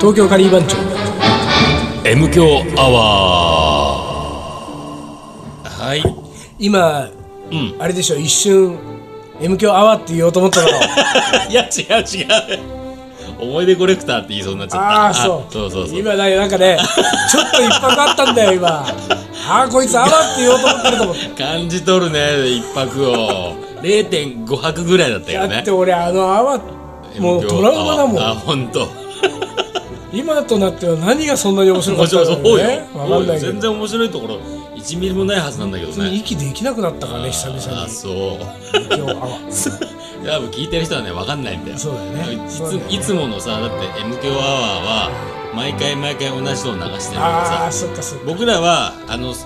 東京カリー番長。M 強アワーはい。今、うん。あれでしょ一瞬 M 響アワーって言おうと思ったの いや違う違う。思い出コレクターって言いそうになっちゃった。ああそう。そうそうそう。今だなんかねちょっと一泊あったんだよ今。ああこいつアワーって言おうと思ってると思って感じ取るね一泊を。0.5泊ぐらいだったよね。だって俺あのアワーもうトラウマだもあん本当今となっては何がそんなに面白か面ったのね。わかんない全然面白いところ1ミリもないはずなんだけどね。息できなくなったからね。久々にあそう。今日アワー。多分聞いてる人はね分かんないんだよ。そうだよね。いついつものさだって M 響アワーは毎回毎回同じのを流してるからああさそっかそっか。僕らはあのこ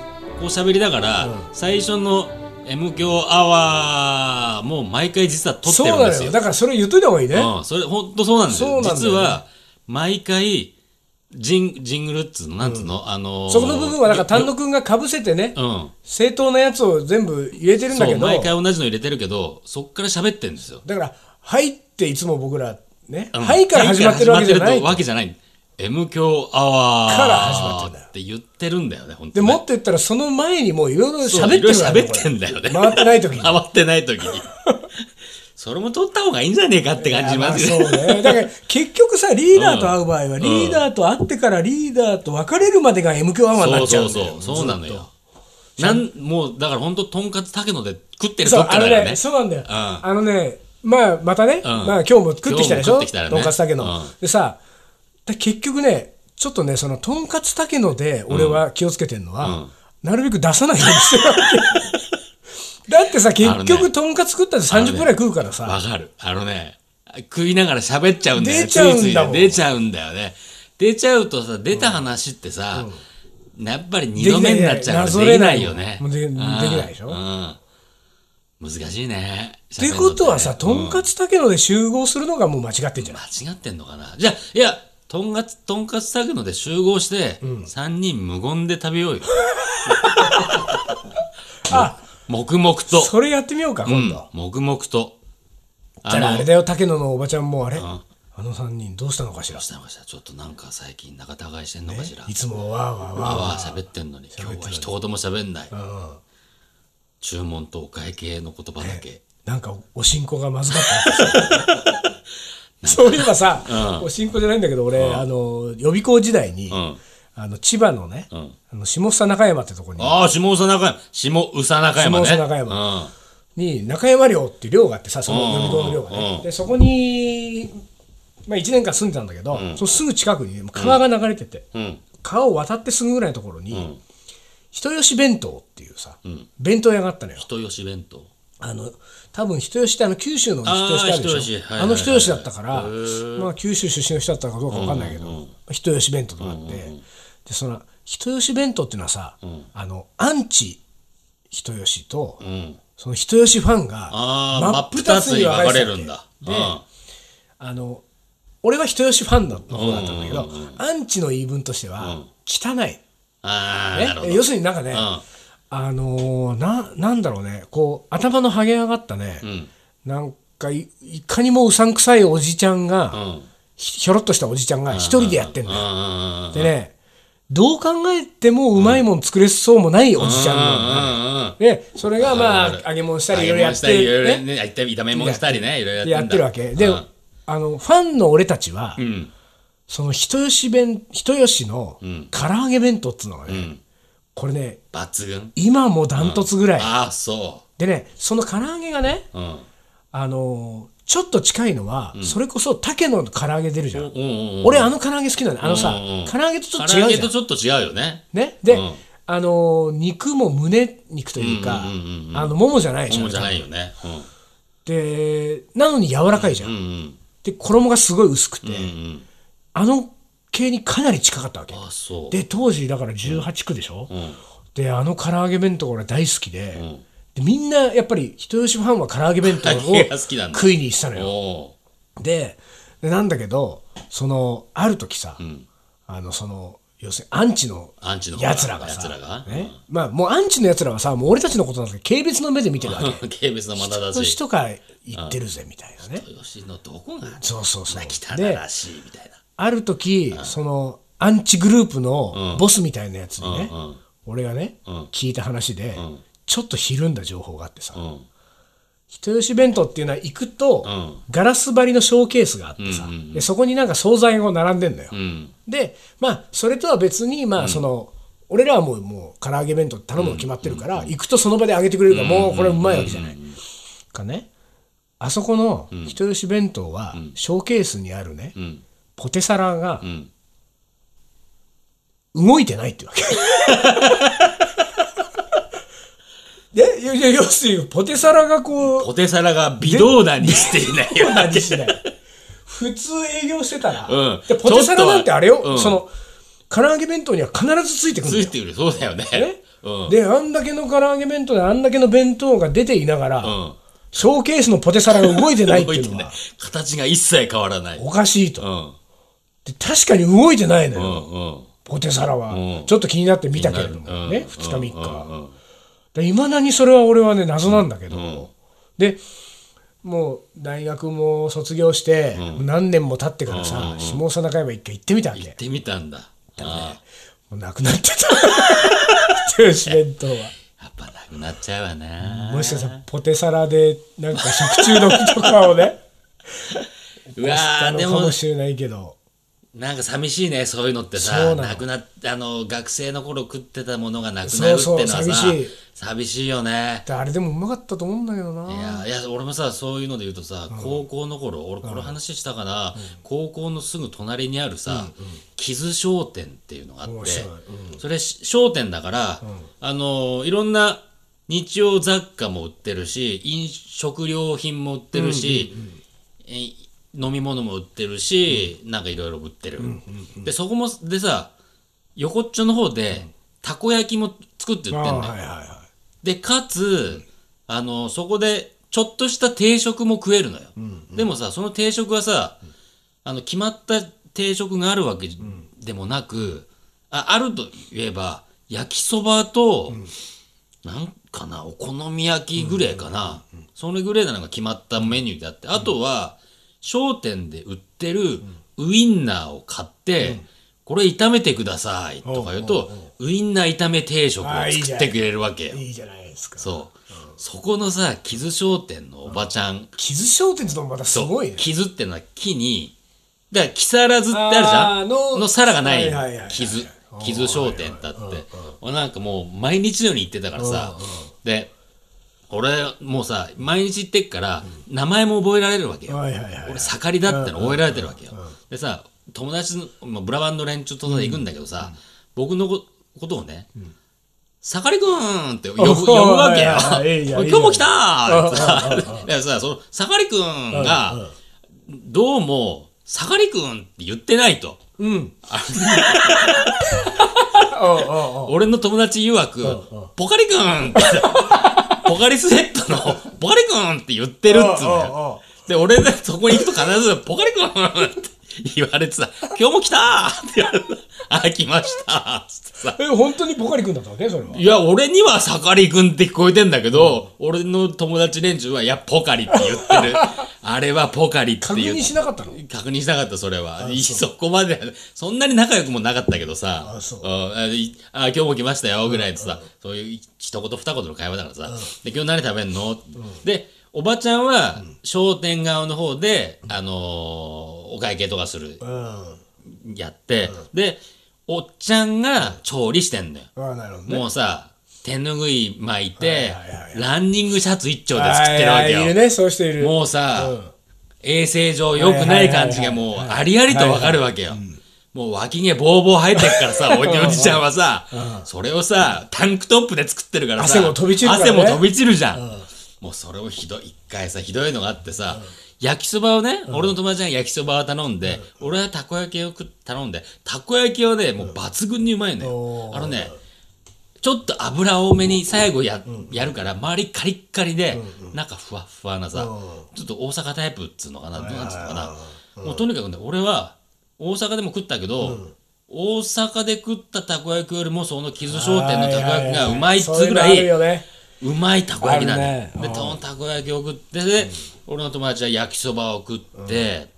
う喋りながら、うん。最初の M 響アワーも毎回実は撮ってそうるんですよ。だからそれ言っといた方がいいね。うん、それ本当そうなんですよ。そうなんだよね。実は毎回ジンジングルっつうの？なんつうの、あのーそこの部分はだから丹野くんがかぶせてねうん。正当なやつを全部入れてるんだそうけど毎回同じの入れてるけどそっから喋ってんですよ。だから「はい」っていつも僕らね「うん。はい」から始まってるわけじゃない。はいから始まってるわけじゃない。M 響アワーから始まってんだよって言ってるんだよね本当にでもっと言ったらその前にもういろいろ喋ってるから。いろいろ喋ってんだよね。回ってない時に。回ってない時にそれも取った方がいいんじゃねえかって感じしますよ。まあそうね。だから結局さリーダーと会う場合はリーダーと会ってからリーダーと別れるまでが M 響アワーになそうっちゃそううんだよ。そうそうなのよ。なんもうだから本当とんかつたけので食ってるとそうあのねそうなんだよ、ん。あのねまあまたね、ん。まあ今日も食ってきたでしょ？ね。とんかつたけの、うん。でさで結局ねちょっとねそのとんかつたけので俺は気をつけてるのは、なるべく出さないようにしてるわけだってさ結局ねとんかつ食ったって30分ぐらい食うからさ、わかる。あのね食いながら喋っちゃうんだよね。出ちゃうんだもん。出ちゃうんだよね。出ちゃうとさ出た話ってさ、やっぱり二度目になっちゃうからできないよね。でできないでしょ？うん。難しいね。ってことはさとんかつたけので集合するのがもう間違ってんじゃない？間違ってんのかな？じゃあいやとんかつとんかつたけので集合して、三人無言で食べようよ。あ黙々と。それやってみようか今度、うん黙々と。じゃああれだよ竹野のおばちゃんもあれ、ん。あの3人どうしたのかしら？したのかしら。ちょっとなんか最近仲違いしてんのかしら、いつもわーわーわー。あわわ喋ってんのに。今日は一言も喋んない、注文とお会計の言葉だけ、なんかおしんこがまずかった そういえばさ、おしんこじゃないんだけど俺、あの予備校時代に、んあの千葉のね、あの下総中山ってとこに。ああ下宇佐中山。下宇佐中山ね。下宇佐中山。に中山寮っていう寮があってさその予備校の寮がね、でそこに、まあ、1年間住んでたんだけど、そのすぐ近くにね川が流れてて、うん。うん。川を渡ってすぐぐらいのところに、人吉弁当っていうさ、弁当屋があったのよ。人吉弁当。あの多分人吉ってあの九州の人吉ってあるでしょ？あー人吉。はいはいはいあの人吉だったから、まあ、九州出身の人だったかどうか分かんないけど、人吉弁当とかあって、でその人吉弁当っていうのはさ、あのアンチ人吉と、うん。その人吉ファンが真っ二つに分かれるんだ。であの俺は人吉ファンの方だったんだけど、アンチの言い分としては、汚い、ね？要するになんかね、ん。あのーななんだろうね。こう頭のハゲ上がったね、なんかいいかにもうさんくさいおじちゃんが、うん。ひひょろっとしたおじちゃんが一人でやってんだよ、うんうん。でねどう考えてもうまいもん作れそうもないおじちゃんなのそれがまあ揚げ物したりいろいろやっ揚げ物したりいろいろて、ね、ね炒め物したりねいろいろやってるわけ。で、あのファンの俺たちは、うん。その人吉弁人吉の唐揚げ弁当っつうのがね、これね抜群。今もダントツぐらい、ああそでねその唐揚げがねあのーちょっと近いのは、それこそ竹の唐揚げ出るじゃん、うんうんうん俺あの唐揚げ好きなのあのさ、うんうん唐揚げとちょっと唐揚違うじゃん。げとちょっと違うよね。ね？で、うん。あのー肉も胸肉というか、あのももじゃないでしょももじゃないよね。でなのに柔らかいじゃん、うんうんで衣がすごい薄くて、うんうんあの系にかなり近かったわけ。で当時だから18区でしょ、ん。であの唐揚げ弁当俺大好きで,、でみんなやっぱり人吉ファンは唐揚げ弁当を 食いに行ってたのよ。おででなんだけどそのある時さ、あのその要するにアンチのアンチのやつらがさ奴らが？ね？まあもうアンチのやつらはさもう俺たちのことなんですけど軽蔑の目で見てるわけ。軽蔑のまだだ人し吉とか言ってるぜみたいなね。吉のどこがそうそうそう。汚でらしいみたいな。ある時、そのアンチグループのボスみたいなやつにね、うん俺がね、聞いた話で、んちょっとひるんだ情報があってさ、うん。人吉弁当っていうのは行くと、ん。ガラス張りのショーケースがあってさ、でそこになんか惣菜がこう並んでんのよ、うん。でまあそれとは別にまあその、俺らはもうもう唐揚げ弁当頼むの決まってるから、行くとその場で揚げてくれるから、もうこれうまいわけじゃない。かね。あそこの人吉弁当は、ショーケースにあるね、ん。ポテサラがん。動いてないってわけ。でいや要するにポテサラがこうポテサラが微動だにしていないよ何しない。普通営業してたら、うん。でポテサラなんてあれよ、うん。その唐揚げ弁当には必ずついてくるんだよ。ついてくるそうだよね。ねうん。であんだけの唐揚げ弁当であんだけの弁当が出ていながら、うん。ショーケースのポテサラが動いてないって動いうのは形が一切変わらない。おかしいと、うん。で確かに動いてないのうよ、んうん。ポテサラは、うん。ちょっと気になって見たけれども、うん。ね2日。3日、いまだにそれは俺はね謎なんだけど、でもう大学も卒業して、何年も経ってからさ、下佐中山一回行ってみたわけ、行ってみたんだ。あもうなくなってた。人吉弁当は。あやっぱなくなっちゃうわな。もしかしたらポテサラでなんか食中毒とかをね うわでもかもしれないけどなんか寂しいねそういうのってさ。なくなあの学生の頃食ってたものがなくなるってのはさ。寂しい。寂しいよね。であれでもうまかったと思うんだけどな。いやいや俺もさそういうので言うとさ、高校の頃俺この話したかな、高校のすぐ隣にあるさ、木津商店っていうのがあって、面白い。それし商店だから、あのいろんな日用雑貨も売ってるし飲食料品も売ってるし、え飲み物も売ってるし、なんかいろいろ売ってる、でそこもでさ横っちょの方でたこ焼きも作って売ってんだよ。あはいはいはでかつあのそこでちょっとした定食も食えるのよ、でもさその定食はさあの決まった定食があるわけでもなく、ああるといえば焼きそばと、なんかなお好み焼きぐらいかな、それぐらいなのが決まったメニューであってあとは商店で売ってるウインナーを買って、これ炒めてくださいとか言うと、ウインナー炒め定食を作ってくれるわけよ。いいいじゃないですか。そう。そこのさ、木津商店のおばちゃん、傷商店ってのもまたすごいね。木津ってのは木に、だから木更津ってあるじゃん？のの皿がない木津、木津商店だって。俺なんかもう毎日のように行ってたからさ、で、俺もうさ、毎日行ってっから、名前も覚えられるわけよ。俺盛りだっての覚えられてるわけよ、でさ友達のまあブラバンド連中と行くんだけどさ、僕のこことをね「盛りくん」って呼ぶ 呼ぶわけよ。今日も来たーってさその盛りくんがどうも「盛りくん」って言ってないと。うん。俺の友達曰く「ポカリくん」ってポカリスエットの「ポカリくん」って言ってるっつうんだよ。で、俺ね、そこに行くと必ず、ポカリくんって言われてさ、今日も来たーって言われて、あ、来ました。え本当にポカリ君だったわけ？それは。いや、俺には盛りくんって聞こえてんだけど、俺の友達連中は、いや、ポカリって言ってる。あれはポカリって確認言って。しなかったの？確認しなかった、それは。いそこまで、そんなに仲良くもなかったけどさ、あそうん。あ今日も来ましたよ、ぐらいでさ、そういう一言二言の会話だからさ、で、今日何食べんの、で、おばちゃんは商店側の方で、あのーお会計とかする、うん。やって、で、おっちゃんが調理してんだよ。ああなるほどね。もうさ、手ぬぐい巻いて、はいはいはいランニングシャツ一丁で作ってるわけよ。はいるねそういう人いる。もうさ、うん。衛生上良くない感じがもうありありとわかるわけよ。もう脇毛ボーボー生えてるからさ、おじおじちゃんはさ、それをさ、タンクトップで作ってるからさ、汗も飛び散るからね。汗も飛び散るじゃん。もうそれをひどい、一回さ、ひどいのがあってさ、焼きそばをね、俺の友達が焼きそばを頼んで、俺はたこ焼きを頼んで、たこ焼きはね、もう抜群にうまいのよ。あのね、ちょっと油多めに最後や,、やるから周りカリッカリで、中ふわっふわなさ、ちょっと大阪タイプっつうのかな、なんつうのかな、もうとにかくね俺は大阪でも食ったけど、大阪で食ったたこ焼きよりもその木津商店のたこ焼きがうまいっつうぐらいうまいたこ焼きなんだね。でそのたこ焼きを食ってで、俺の友達は焼きそばを食って、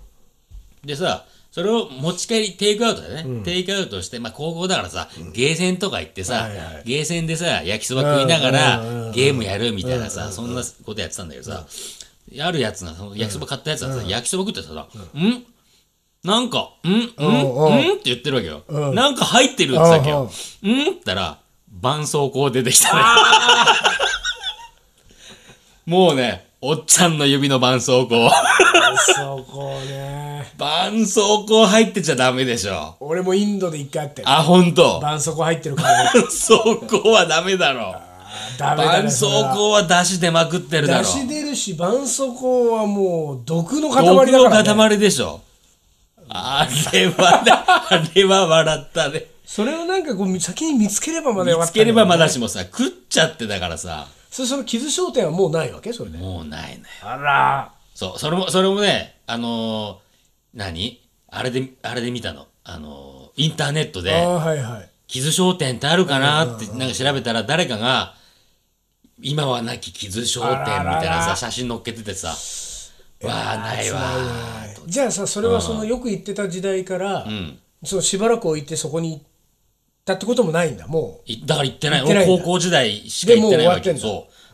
でさそれを持ち帰りテイクアウトでね、テイクアウトして、まあ、高校だからさ、ゲーセンとか行ってさ、はいはいゲーセンでさ焼きそば食いながら、うんうんうんゲームやるみたいなさ、そんなことやってたんだけどさ、あるやつがその焼きそば買ったやつがさ、焼きそば食ってさ、ん。なんか、ん？ん？んうん。うん？って言ってるわけよ。うん。なんか入ってるって言ってたわけよ。うんうん。ん？って言ったら、絆創膏出てきたね。もうね、おっちゃんの指の絆創膏。そこね絆創膏入ってちゃダメでしょ。俺もインドで一回あってあ、ほんと。絆創膏入ってるからね絆創膏はダメだろ。ダメだね絆創膏は出汁出まくってるだろ。出し出るし絆創膏はもう毒の塊だ毒のから、ね、塊でしょ。あれはね、あれは笑ったね。それをなんかこう先に見つければまだよかった見つければまだししもさ、食っちゃってだからさ、それその傷商店はもうないわけ？それで。もうないね。あら。そう、それも、それもね、あのー何？あれで、あれで見たの。あのーインターネットあで、ーはいはい。傷商店ってあるかな？ってなんか調べたら誰かが今はなき傷商店みたいなあららら。さ写真載っけててさ。わあないわ辛いね。じゃあさそれはそのよく行ってた時代から、ん。そのしばらく置いてそこに行ったってこともないんだ。もいだから行ってない。俺高校時代しか行ってないわけで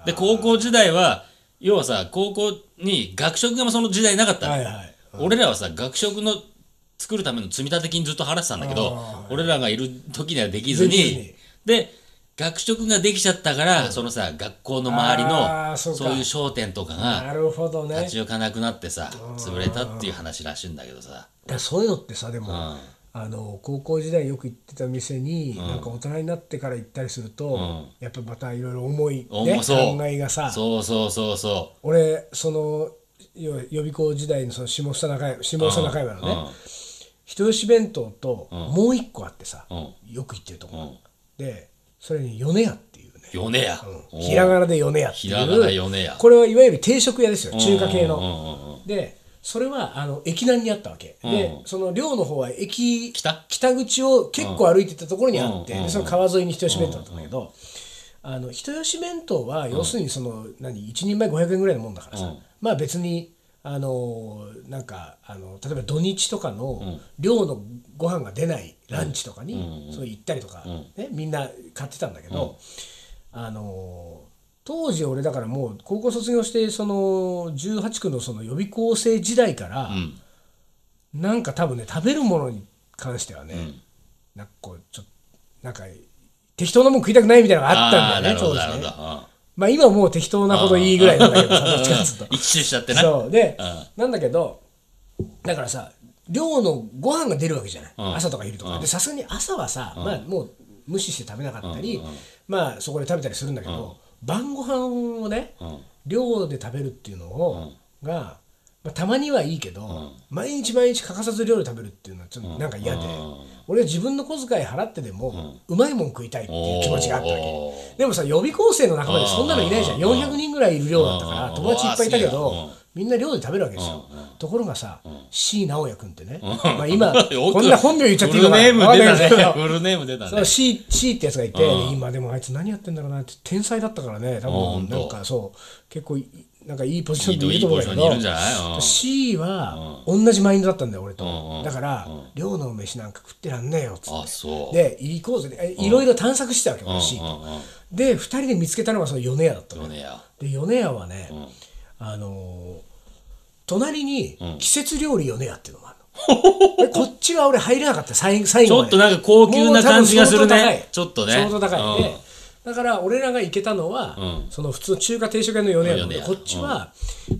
で高校時代は要はさ高校に学食がその時代なかった。の、はいはい。俺らはさ学食の作るための積立金ずっと払ってたんだけど俺らがいる時にはできずにで学食ができちゃったから、そのさ学校の周りあのーそういう商店とかがなるほどね。立ち行かなくなってさ潰れたっていう話らしいんだけどさ。そういうのってさでも、んあの高校時代よく行ってた店に、なんか大人になってから行ったりすると、ん。やっぱまたいろいろ思い、ね、重そう。考えがさそうそうそうそ俺そのよ予備校時代のその下総中山下総中山のね、うん。人吉弁当ともう一個あってさ、うよく行ってるとこ、ん。でそれに米屋っていうね。う米屋、おうひらがなで米屋ってひらがないう米屋。これはいわゆる定食屋ですよ。中華系の、うんうんうんうん。でそれはあの駅南にあったわけ、でその寮の方は駅北？口を結構歩いてったところにあって、その川沿いに人吉弁当だったんだけど、あの人吉弁当は要するにその、何？1人前500円ぐらいのもんだからさ、まあ別にあのなんかあの例えば土日とかの寮のご飯が出ないランチとかに、そう行ったりとか、ね、みんな買ってたんだけど、あの当時俺だからもう高校卒業してその18区のその予備校生時代から、ん。なんか多分ね食べるものに関してはね、なんかこうちょっとなんか適当なもん食いたくないみたいなのがあったんだよね当時ね。まあ今はもう適当なこといいぐらい なんだけどさどっちかっつうと一周しちゃってな。そうで、うなんだけどだからさ寮のご飯が出るわけじゃない、ん。朝とか昼とか、でさすがに朝はさ、まあもう無視して食べなかったり、まあそこで食べたりするんだけど、晩ご飯をね、寮で食べるっていうのを、が、まあ、たまにはいいけど、毎日毎日欠かさず寮で食べるっていうのはちょっとなんか嫌で、俺は自分の小遣い払ってでも、うまいもん食いたいっていう気持ちがあったわおけでもさ予備校生の仲間でそんなのいないじゃん。400人ぐらいいる寮だったから友達いっぱいいたけうん。どみんな寮で食べるわけですよ。ところがさ C 直哉君ってね。まあ今 こんな本名言っちゃっていいのかな。フルネーム出たね。フルネーム出たね。その C, C ってやつがいて、今でもあいつ何やってんだろうなって天才だったからね。多分なんかそう。結構いなんかいいポジションでいると思うんだけど。C は同じマインドだったんだよ俺と、だから、寮の飯なんか食ってらんねえよっつって。で行こうぜえいろいろ探索してたわけ、俺 C と、で2人で見つけたのがその米屋だったの米屋。で米屋はね、あのー隣に季節料理米屋っていうのがあるの、で こっちは俺入れなかった。最最後まで。ちょっとなんか高級な感じがするね。ちょっとね。相当高い。うん。でだから俺らが行けたのは、うん。その普通の中華定食屋の米屋なのでこっちは、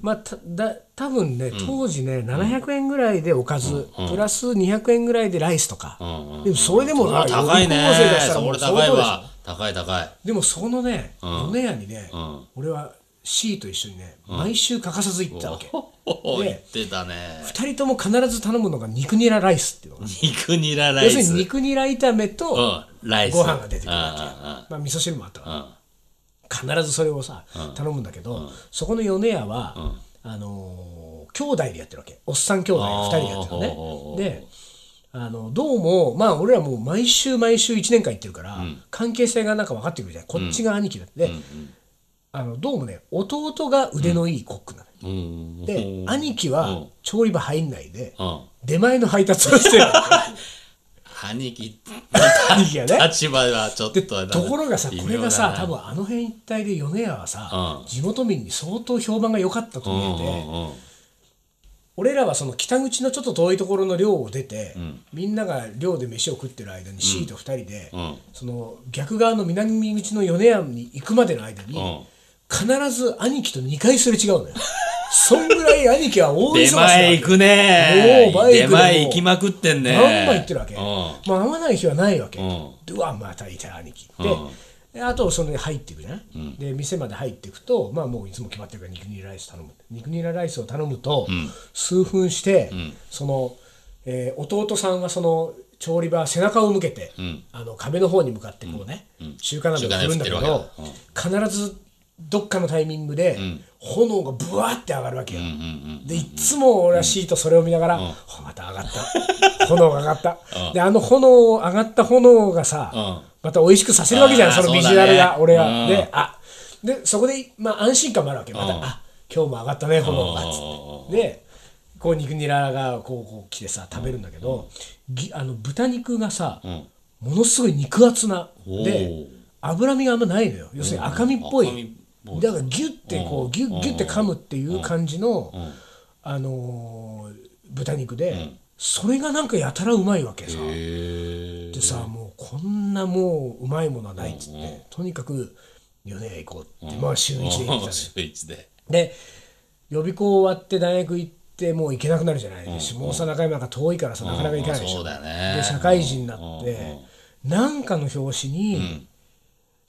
まあただ多分ね当時ね、700円ぐらいでおかず、プラス200円ぐらいでライスとか、んうんでもそれでもあ高いね。高いわ。高い高い。でもそのね、米屋にね、ん。俺は C と一緒にね、毎週欠かさず行ったわけ。言ってたね。二人とも必ず頼むのが肉ニラライスっていうのが肉ニララ要イス。するに肉ニラ炒めとうんライス。ご飯が出てくるわうんけ、まあ味噌汁もあったからうん。うん必ずそれをさ頼むんだけど、そこの米屋は、あのー兄弟でやってるわけ。おっさん兄弟2人でやってるのおーねであのどうもまあ俺らもう毎週毎週1年間行ってるから、関係性がなんか分かってくるじゃん。こっちが兄貴だって、であのどうもね弟が腕のいいコックなの、うん。で兄貴はうん。調理場入んないでうん。出前の配達をしてる。兄貴。兄貴がね。立場はちょっとでところがさこれがさ多分分あの辺一帯で米屋はさうん。地元民に相当評判が良かったとうん見えて俺らはその北口のちょっと遠いところの寮を出て、ん。みんなが寮で飯を食ってる間に C と2人で、うん。その逆側の南口の米屋に行くまでの間に、うん必ず兄貴と2回すれ違うのよ。そんぐらい兄貴は大忙し出前行くね。もうバイクでも。出前行きまくってんね。バンバン行ってるわけ？うん。まあ会わない日はないわけ。うん。でうわまたいた兄貴。で,、あとその入っていくじゃない、で店まで入っていくとまあもういつも決まってるから肉ニラライス頼む肉ニラライスを頼むと、数分して、その、えー弟さんがその調理場背中を向けて、あの壁の方に向かってこうね、中華鍋を振るんだけ中華鍋振ってるど、必ずどっかのタイミングで、炎がブワーって上がるわけよ。でいっつも俺はシートそれを見ながら、ほまた上がった。炎が上がった、であの炎上がった炎がさ、うん。また美味しくさせるわけじゃんそのビジュアルが、ね俺は、うん。であでそこで、まあ、安心感もあるわけまた、うん。あ今日も上がったね炎がつうって。でこう肉ニラがこうこう来てさ食べるんだけど、ぎあの豚肉がさ、ん。ものすごい肉厚な。で脂身があんまないのよ。要するに赤身っぽいだからギュッてこうギュッギュッて噛むっていう感じの、ん。あのー豚肉で、それがなんかやたらうまいわけさ。へでさもうこんなもううまいものはないっつって、とにかく米屋行こうって、まあ週一で行ってた週一で。で予備校終わって大学行ってもう行けなくなるじゃない、下総中山なん。か遠いからさなかなか行かないでしょ、そうだよね。で社会人になって、なんかの表紙に、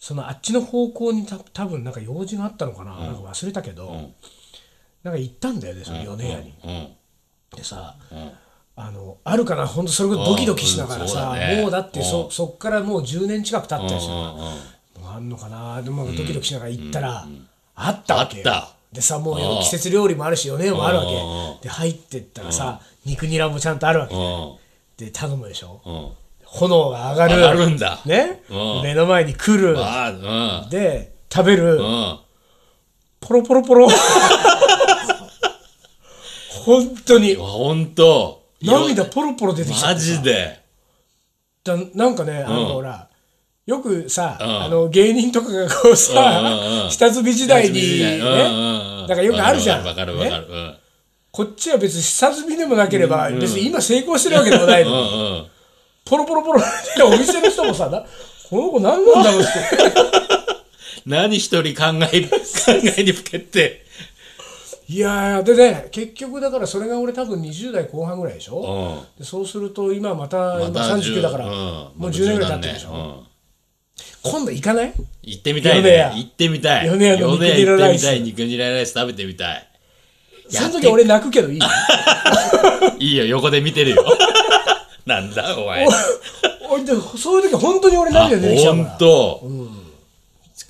そのあっちの方向にた多分なんか用事があったのかな,、なんか忘れたけど、なんか行ったんだよねその米屋に。うん。でさ、あのあるかな本当それこそドキドキしながらさ、もうだってそそっからもう10年近く経ったりする。あんのかなでもドキドキしながら行ったら、あったわけでさもう季節料理もあるし米もあるわけ。で入ってったらさ肉ニラもちゃんとあるわけ。うん。で頼むでしょ。うん炎が上がる。上がるんだ。ね？うん。目の前に来る。あで食べる。うん。うんポロポロポロ。本当に。ほんと涙ポロポロ出てきちゃマジで。だなんかね、あのほら、よくさ、ん。あの芸人とかがこうさ、うんうんうん。下積み時代にね、うんからよくあるじゃん。わかるわかるこっちは別に下積みでもなければ、別に今成功してるわけでもないのに、うんうんポロポロポロ。ってお店の人もさ、なこの子何なんだろうって。何一人考え考えにふけて。いやー、でね、結局だからそれが俺多分20代後半ぐらいでしょ、うん。でそうすると今また、今また39だから、うん。もう10年ぐらい経ってるでしょ、うん。今度行かない？行ってみたいね。行ってみたい。米屋の肉ニラライス。行ってみたい。肉ニラライス食べてみたい。その時俺泣くけどいい？いいよ横で見てるよなんだお前。お いでそういう時本当に俺涙出てきちゃうからほん。と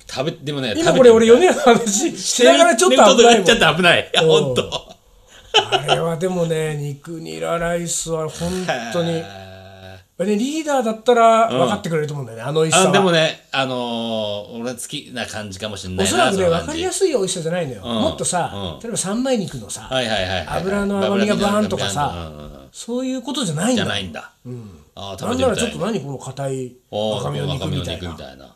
食べでもね今これ俺米の話しながらちょっと危ない。もんちょっと危ない。いやとあれはでもね肉ニラライスは本当に。ねリーダーだったら分かってくれると思うんだよね、あの美味しさは。あでもねあのー俺好きな感じかもしれないなおそらくね分かりやすい美味しさじゃないのよ、もっとさ、うん。例えば三枚肉のさ、はいはいはいはい油の甘みがバーンとかさうんうんうんそういうことじゃないんじだゃないんだ。あーなんならちょっと何この硬いおー赤身の肉みたいな。たいな。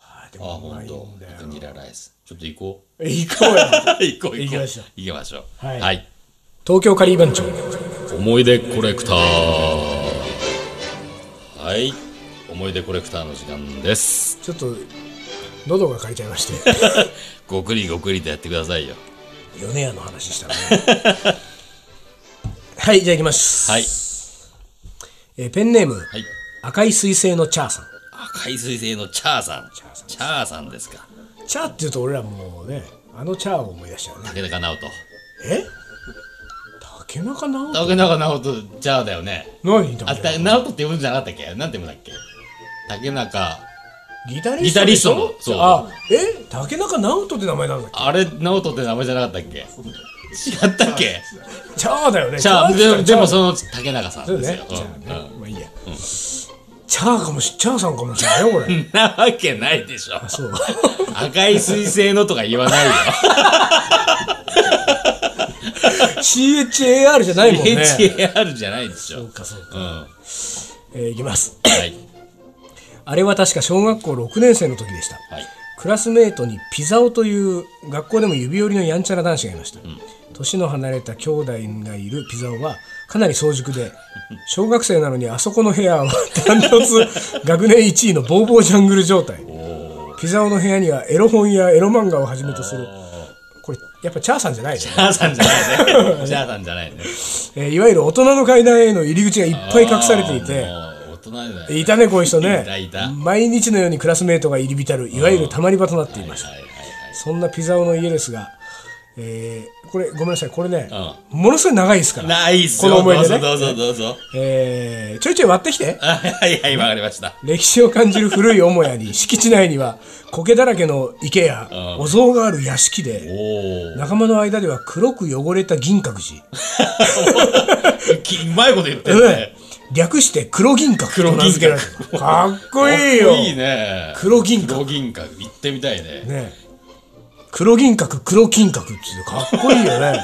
あであもうまいんほんと。だよ肉ニラライス。ちょっと行こう。え行こうよ。行こう行こう。行きましょう。行きましょう。はい。はい。東京カリー番長。思い出コレクター。はい。思い出コレクターの時間です。ちょっと喉が枯れちゃいまして。ごくりごくりとやってくださいよ。米屋の話したらね はいじゃあ行きます、はい。えーペンネーム、はい。赤い彗星のチャーさん。赤い彗星のチャーさん。チャーさんチャーさん。ですかチャーっていうと俺らもうねあのチャーを思い出しちゃうね。竹中直人。え？竹中直人。竹中直人チャーだよね。何？あた直人。って呼ぶんじゃなかったっけ？なんて呼ぶんだっけ？竹中。ギタリストギタリストのでしょそう。あえ？竹中直人って名前なんだっけ？あれ直人って名前じゃなかったっけ？違ったっけ？チャーだよね。チャーって言ったらチャー。ででもその竹中さんそうですよ。ね。チャーうんね。まあいいや、チャーかもしチャーさんかもしれないよこれうんなわけないでしょ。そう。赤い彗星のとか言わないよ。CHAR じゃないもんね。HAR じゃないでしょ。そうかそうか、うん。はえーいきます。い。あれは確か小学校6年生の時でした。はい。クラスメートにピザオという学校でも指折りのやんちゃな男子がいました、年の離れた兄弟がいるピザオはかなり早熟で小学生なのにあそこの部屋はダントツ学年1位のボーボージャングル状態。ピザオの部屋にはエロ本やエロ漫画をはじめとする。これやっぱチャーさんじゃないね、チャーさんじゃないね。チャーさんじゃないね。えーいわゆる大人の階段への入り口がいっぱい隠されていていたねこういう人ね。毎日のようにクラスメートが入り浸るいわゆるたまり場となっていました。そんなピザオの家ですが、えーこれごめんなさい。これね、ものすごい長いですから。ないっすこよの思い出ね。どうぞどうぞどうぞ。えーちょいちょい割ってきて。あ はいはいわかりました。歴史を感じる古い母屋に敷地内には苔だらけの池やお像がある屋敷で仲間の間では黒く汚れた銀閣寺。うまいこと言ってるね。略して黒銀閣黒銀閣。かっこいいよ。いいね。黒銀閣。黒銀閣。行ってみたいね。ね黒銀閣黒金閣ってかっこいいよね。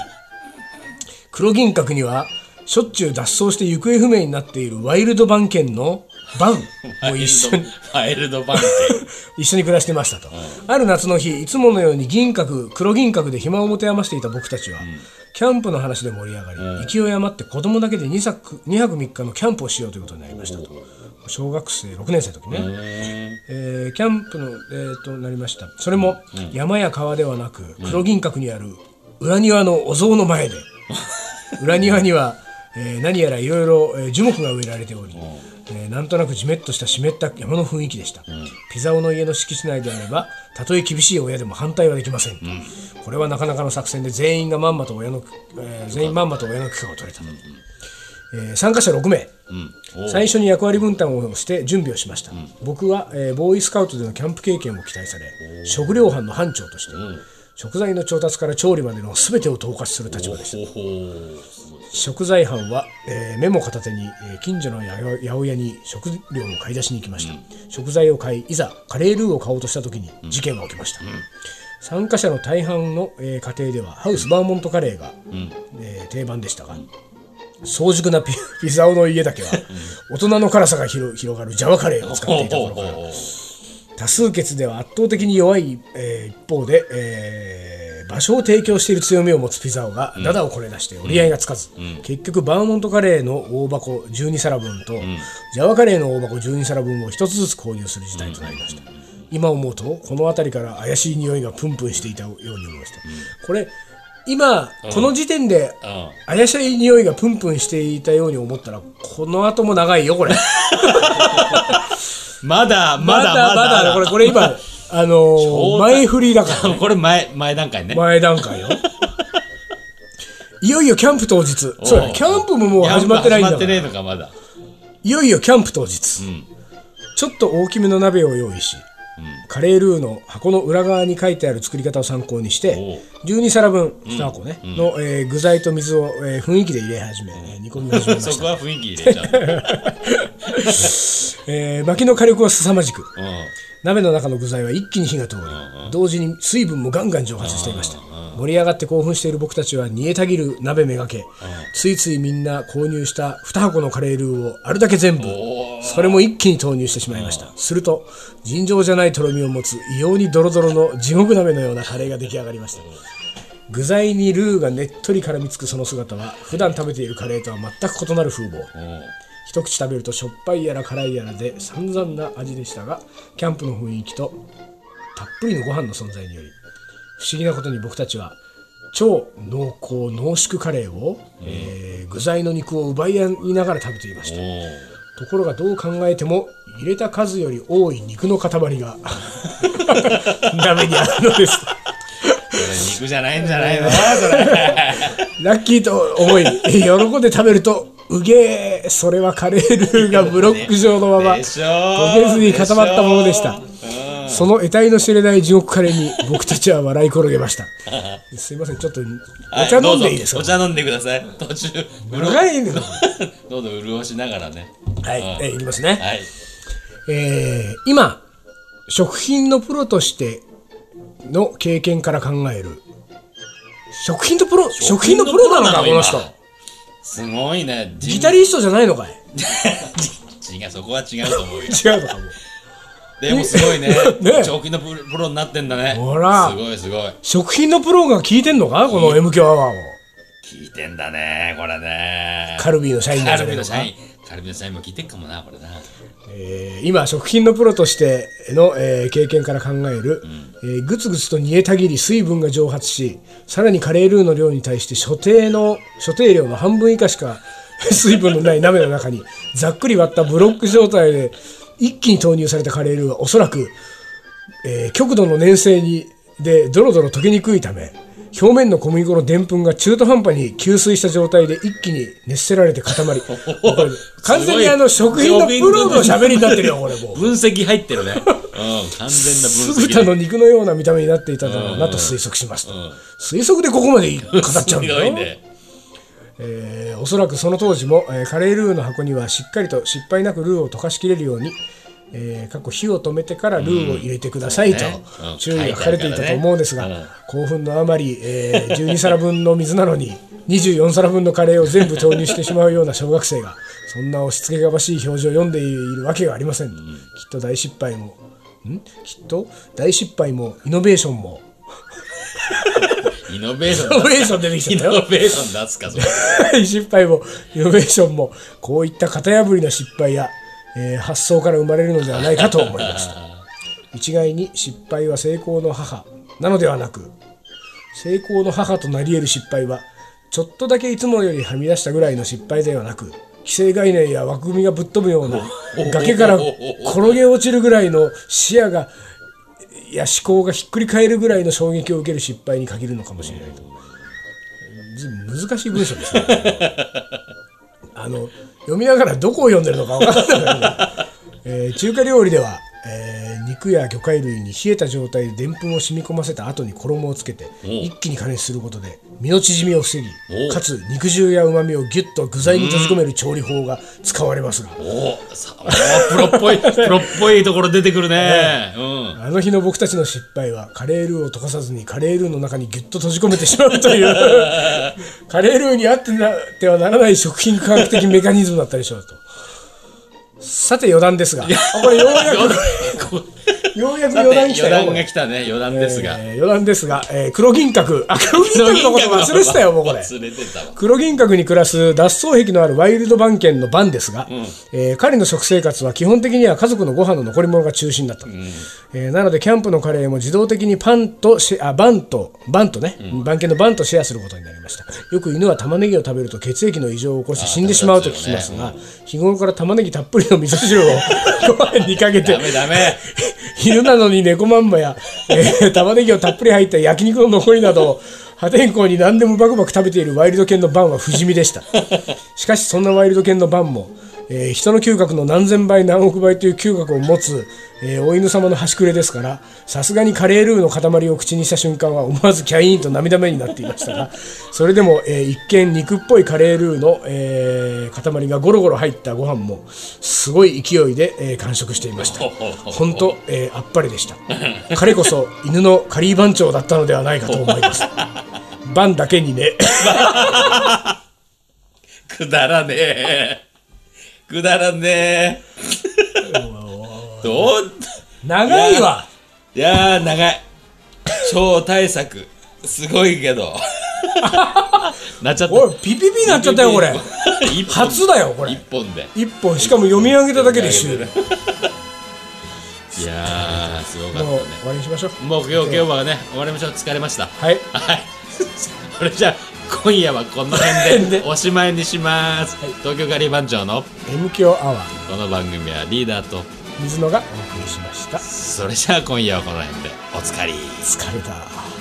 黒銀閣にはしょっちゅう脱走して行方不明になっているワイルド番犬のバンも一緒に。ワイルドバンケ 一緒に暮らしてましたと、ある夏の日いつものように銀閣黒銀閣で暇を持て余していた僕たちは、キャンプの話で盛り上がり、勢い余って子供だけで2泊 ,2 泊3日のキャンプをしようということになりましたと小学生6年生の時ね、えーキャンプの、えーとなりました。それも山や川ではなく黒銀閣にある裏庭のお像の前で。裏庭には、えー何やらいろいろえー樹木が植えられており、えーなんとなくじめっとした湿った山の雰囲気でした、ピザオの家の敷地内であればたとえ厳しい親でも反対はできません、これはなかなかの作戦で全員がまんまと親の、えー全員まんまと親の許可を取れたと、えー参加者6名最初に役割分担をして準備をしました、僕は、えーボーイスカウトでのキャンプ経験を期待され食料班の班長として、食材の調達から調理までの全てを統括する立場でした。食材班は、えーメモ片手に、えー近所の八百屋に食料を買い出しに行きました、食材を買いいざカレールーを買おうとした時に事件が起きました、参加者の大半の、えー家庭ではハウスバーモントカレーが、えー定番でしたが、早熟なピピザオの家だけは、大人の辛さが広広がるジャワカレーを使っていた頃から。多数決では圧倒的に弱い、えー一方で、えー場所を提供している強みを持つピザオがダダをこね出して折り合いがつかず、結局バーモントカレーの大箱12皿分と、ジャワカレーの大箱12皿分を一つずつ購入する事態となりました、今思うとこの辺りから怪しい匂いがプンプンしていたように思いました、これ今この時点でうん。怪しい匂いがプンプンしていたように思ったらこの後も長いよこれ。まだままだだ。まだこれこれ今あのー前振りだから これ前前段階ね。前段階よ。いよいよキャンプ当日。そうだね。キャンプももう始まってないんだから。始まってねえのかまだ。いよいよキャンプ当日、ちょっと大きめの鍋を用意し、カレールーの箱の裏側に書いてある作り方を参考にして12皿分2箱ね、の、えー具材と水を、えー雰囲気で入れ始め、えー煮込み始めました。そこは雰囲気入れちゃう。えー薪の火力は凄まじく。うん。鍋の中の具材は一気に火が通り、同時に水分もガンガン蒸発していました、盛り上がって興奮している僕たちは煮えたぎる鍋めがけ、ついついみんな購入した2箱のカレールーをあるだけ全部それも一気に投入してしまいました、すると尋常じゃないとろみを持つ異様にドロドロの地獄鍋のようなカレーが出来上がりました。具材にルーがねっとり絡みつくその姿は普段食べているカレーとは全く異なる風貌。一口食べるとしょっぱいやら辛いやらで散々な味でしたがキャンプの雰囲気とたっぷりのご飯の存在により不思議なことに僕たちは超濃厚濃縮カレーを、えー具材の肉を奪い合いながら食べていました。おところがどう考えても入れた数より多い肉の塊が鍋にあるのです。肉じゃないんじゃないの？そ れラッキーと思い喜んで食べるとうげえそれはカレールーがブロック状のままでしょ焦げずに固まったものでした。うんその得体の知れない地獄カレーに僕たちは笑い転げました。すいませんちょっとお茶飲んでいいですか、はどうぞ。お茶飲んでください。途中潤長いんですよどうぞ潤しながらね。はい、えーいきますね、はい。えー今食品のプロとしての経験から考える。食品のプロ食品のプロなのかこの人。すごいね。ギタリストじゃないのかい。違うそこは違うと思うよ。違うのかもでもすごいね。ね。食品のプロになってんだね。ほら。すごいすごい。食品のプロが聞いてんのか？この M 響アワーを。聞いてんだねこれね。カルビーの社員な？カルビの社員。カルビの社員も聞いてんかもなこれな。えー今食品のプロとしての、えー経験から考える、えーぐつぐつと煮えたぎり水分が蒸発しさらにカレールーの量に対して所定の所定量の半分以下しか 水分のない鍋の中にざっくり割ったブロック状態で一気に投入されたカレールーはおそらく、えー極度の粘性にでドロドロ溶けにくいため表面の小麦粉のでんぷんが中途半端に吸水した状態で一気に熱せられて固まり 完全にあの食品のプロの喋りになってるよこれも。う。分析入ってるね。うん完全な分酢析豚の肉のような見た目になっていただろうなと推測しますと、推測でここまで語っちゃうんだよ、すごいねえーおそらくその当時も、えーカレールーの箱にはしっかりと失敗なくルーを溶かしきれるように、えー、カッコ火を止めてからルーを入れてくださいと、うん。注意が書かれていたと思うんですが、興奮のあまり、えー12皿分の水なのに24皿分のカレーを全部投入してしまうような小学生がそんな押し付けがましい表情を読んでいるわけがありません、きっと大失敗もん？きっと大失敗もイノベーションもイノベーションイノベーション出てきたよ。ノベーション出すかそれ。大 失敗もイノベーションもこういった型破りな失敗や、えー発想から生まれるのではないかと思いました。一概に失敗は成功の母なのではなく成功の母となり得る失敗はちょっとだけいつもよりはみ出したぐらいの失敗ではなく既成概念や枠組みがぶっ飛ぶような崖から転げ落ちるぐらいの視野がや思考がひっくり返るぐらいの衝撃を受ける失敗に限るのかもしれないと。難しい文章ですね。あの読みながらどこを読んでるのか分からなくなる、えー中華料理では、えー肉や魚介類に冷えた状態ででんぷんを染み込ませた後に衣をつけて一気に加熱することで身の縮みを防ぎおかつ肉汁やうまみをギュッと具材に閉じ込める調理法が使われますが。おさおプロっぽい プロっぽいところ出てくるね。うん。あの日の僕たちの失敗はカレールーを溶かさずにカレールーの中にギュッと閉じ込めてしまうという カレールーにあってなってはならない食品科学的メカニズムだったでしょうとさて余談ですが。あこれようやくようやく余談来た余談が来たね余談ですが、えー余談ですが、えー黒銀閣。あ黒銀閣のこと忘れてたよもうこれ。黒銀閣に暮らす脱走癖のあるワイルド番犬のバンですが、えー彼の食生活は基本的には家族のご飯の残り物が中心だった、えーなのでキャンプのカレーも自動的にパンとシェあバンとバンとね、番犬のバンとシェアすることになりました。よく犬は玉ねぎを食べると血液の異常を起こして死んでしまうと聞きますが、日頃から玉ねぎたっぷりの味噌汁を ご飯にかけてダメダメ 昼なのに猫まんまや、えー玉ねぎをたっぷり入った焼肉の残りなど破天荒に何でもバクバク食べているワイルド犬のバンは不死身でした。しかしそんなワイルド犬のバンも、えー人の嗅覚の何千倍何億倍という嗅覚を持つ、えーお犬様の端くれですからさすがにカレールーの塊を口にした瞬間は思わずキャイーンと涙目になっていましたが それでも、えー一見肉っぽいカレールーの、えー塊がゴロゴロ入ったご飯もすごい勢いで、えー完食していました。本当、えーあっぱれでした。彼こそ犬のカリー番長だったのではないかと思います。バンだけにね。くだらねえくだらねえ。どう長いわ。いやー長い。超大作。すごいけど。なっちゃったおいピピピなっちゃったよこれ。初だよこれ。一本で。一本。しかも読み上げただけで終了。もいやーすごかうったね。終わりにしましょう。もう今日今日はね終わりましょう。疲れました。はい。はい。それじゃあ今夜はこの辺で おしまいにします、東京ガリ番長の M 強アワーこの番組はリーダーと水野がお送りしました。それじゃあ今夜はこの辺でおつかり疲れた